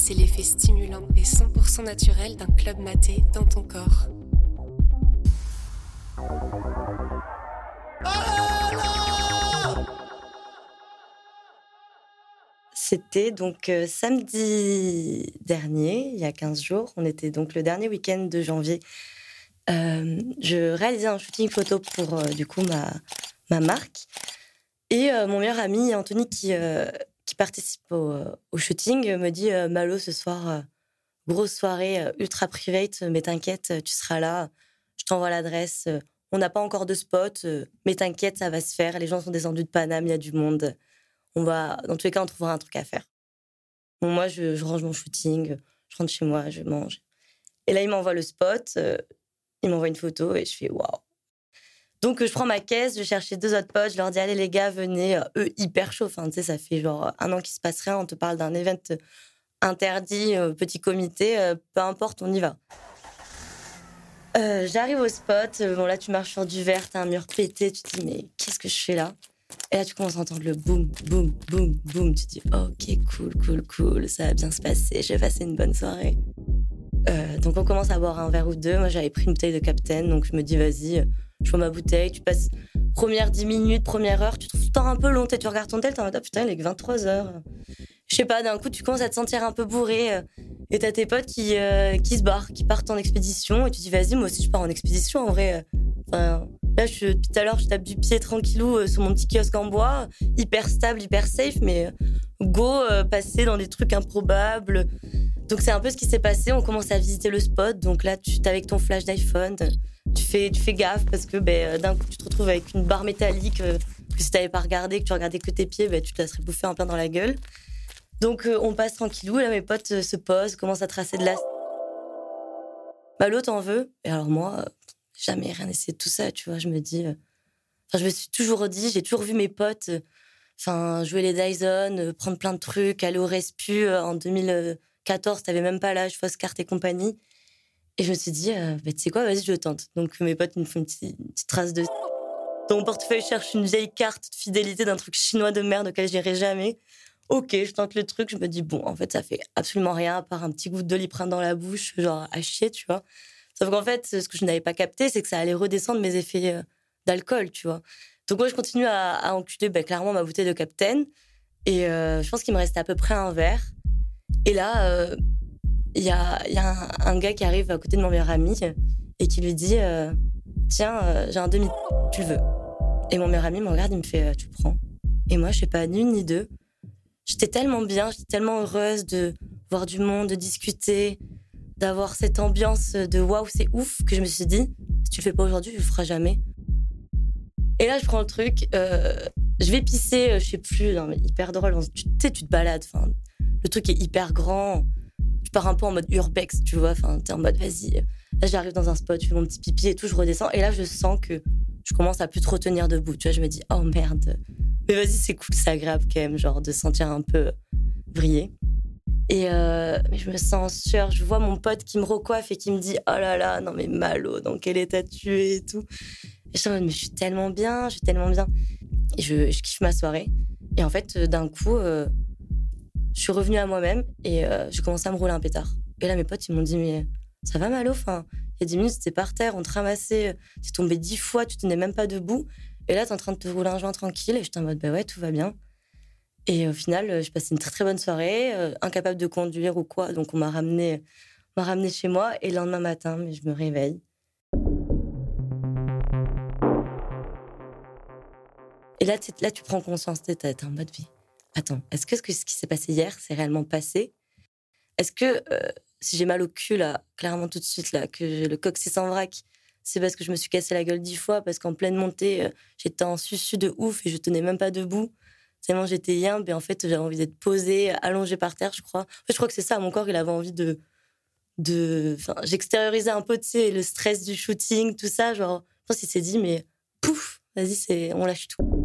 c'est l'effet stimulant et 100% naturel d'un club maté dans ton corps. C'était donc euh, samedi dernier, il y a 15 jours. On était donc le dernier week-end de janvier. Euh, je réalisais un shooting photo pour euh, du coup ma, ma marque. Et mon meilleur ami Anthony, qui, qui participe au, au, shooting, me dit Malo, ce soir, grosse soirée ultra private, mais t'inquiète, tu seras là. Je t'envoie l'adresse. On n'a pas encore de spot, mais t'inquiète, ça va se faire. Les gens sont descendus de Paname, il y a du monde on va, dans tous les cas, on trouvera un truc à faire. Moi, je, range mon shooting, je rentre chez moi, je mange. Et là, il m'envoie le spot, euh, il m'envoie une photo et je fais waouh. Donc, je prends ma caisse, je cherche deux autres potes, je leur dis allez les gars, venez. Euh, eux, hyper chaud. Enfin, tu ça fait genre un an qu'il se passe rien. On te parle d'un event interdit, euh, petit comité, peu importe, on y va. J'arrive au spot. Bon, là, tu marches sur du verre, t'as un mur pété. Tu te dis, mais qu'est-ce que je fais là? Et là, tu commences à entendre le boum, boum, boum, boum. Tu te dis, ok, cool, cool, cool, ça va bien se passer, je vais passer une bonne soirée. Euh, donc, on commence à boire un verre ou deux. Moi, j'avais pris une bouteille de Captain, donc je me dis, vas-y, je prends ma bouteille. Tu passes première 10 minutes, première heure, tu trouves le temps un peu long. Tu regardes ton tel, t'es en mode, oh, putain, il est que 23 heures. Je sais pas, d'un coup, tu commences à te sentir un peu bourré. Euh, et t'as tes potes qui, euh, qui se barrent, qui partent en expédition. Et tu dis, vas-y, moi aussi, je pars en expédition. En vrai, enfin, Là, je, depuis tout à l'heure, je tape du pied tranquillou euh, sur mon petit kiosque en bois, hyper stable, hyper safe, mais euh, go euh, passer dans des trucs improbables. Donc c'est un peu ce qui s'est passé. On commence à visiter le spot. Donc là, tu es avec ton flash d'iPhone, tu fais, tu fais gaffe parce que ben, d'un coup, tu te retrouves avec une barre métallique que si t'avais pas regardé, que tu regardais que tes pieds, ben, tu te laisserais bouffer un plein dans la gueule. Donc on passe tranquillou. là, mes potes se posent, commencent à tracer de la. Bah, l'autre en veut. Et alors moi, jamais rien essayé de tout ça, tu vois. Je me dis. Euh, enfin, je me suis toujours dit, j'ai toujours vu mes potes euh, enfin, jouer les Dyson, euh, prendre plein de trucs, aller au Respu. En 2014, t'avais même pas l'âge, fausse carte et compagnie. Et je me suis dit, bah, tu sais quoi, vas-y, je tente. Donc mes potes me font une petite, trace de. Dans mon portefeuille, cherche une vieille carte de fidélité d'un truc chinois de merde auquel j'irai jamais. Ok, je tente le truc, je me dis, bon, en fait, ça fait absolument rien à part un petit goût de doliprane dans la bouche, genre à chier, tu vois. Sauf qu'en fait, ce que je n'avais pas capté, c'est que ça allait redescendre mes effets euh, d'alcool, tu vois. Donc moi, je continue à, enculer ben, clairement ma bouteille de Captain. Et euh, je pense qu'il me restait à peu près un verre. Et là, euh, il y a, un, gars qui arrive à côté de mon meilleur ami et qui lui dit Tiens, j'ai un demi, tu le veux Et mon meilleur ami me regarde, il me fait Tu prends Et moi, je sais pas ni une ni deux. J'étais tellement bien, j'étais tellement heureuse de voir du monde, de discuter, d'avoir cette ambiance de waouh, c'est ouf, que je me suis dit, si tu le fais pas aujourd'hui, tu le feras jamais. Et là, je prends le truc, euh, je vais pisser, euh, je sais plus, hyper drôle. Tu sais, tu te balades, le truc est hyper grand. Tu pars un peu en mode urbex, tu vois, enfin, t'es en mode vas-y. Là, j'arrive dans un spot, je fais mon petit pipi et tout, je redescends. Et là, je sens que je commence à plus trop tenir debout. Tu vois, je me dis, oh merde. Mais vas-y, c'est cool, c'est agréable quand même, genre de sentir un peu briller. Et euh, je me sens en. Je vois mon pote qui me recoiffe et qui me dit Oh là là, non mais Malo, dans quel état tu es et tout. Et je suis mais je suis tellement bien, je suis tellement bien. Et je, kiffe ma soirée. Et en fait, d'un coup, euh, je suis revenue à moi-même et euh, je commençais à me rouler un pétard. Et là, mes potes, ils m'ont dit Mais ça va, Malo enfin, Il y a 10 minutes, c'était par terre, on te ramassait, es tombé 10 fois, tu tenais même pas debout. Et là, tu es en train de te rouler un joint tranquille. Et j'étais en mode Bah ouais, tout va bien. Et au final, euh, je passais une très très bonne soirée, euh, incapable de conduire ou quoi. Donc on m'a ramené, ramené chez moi. Et le lendemain matin, je me réveille. Et là, là tu prends conscience, tu es en mode vie. Attends, est-ce que, ce qui s'est passé hier, c'est réellement passé? Est-ce que euh, si j'ai mal au cul, là, clairement tout de suite, là, que le coccyx en vrac, c'est parce que je me suis cassé la gueule dix fois, parce qu'en pleine montée, j'étais en susu de ouf et je tenais même pas debout tellement j'étais yimbe et en fait j'avais envie d'être posée, allongée par terre, je crois. En fait, je crois que c'est ça, mon corps il avait envie de de j'extériorisais un peu tu sais le stress du shooting, tout ça, genre je pense qu'il s'est dit mais pouf, vas-y, on lâche tout.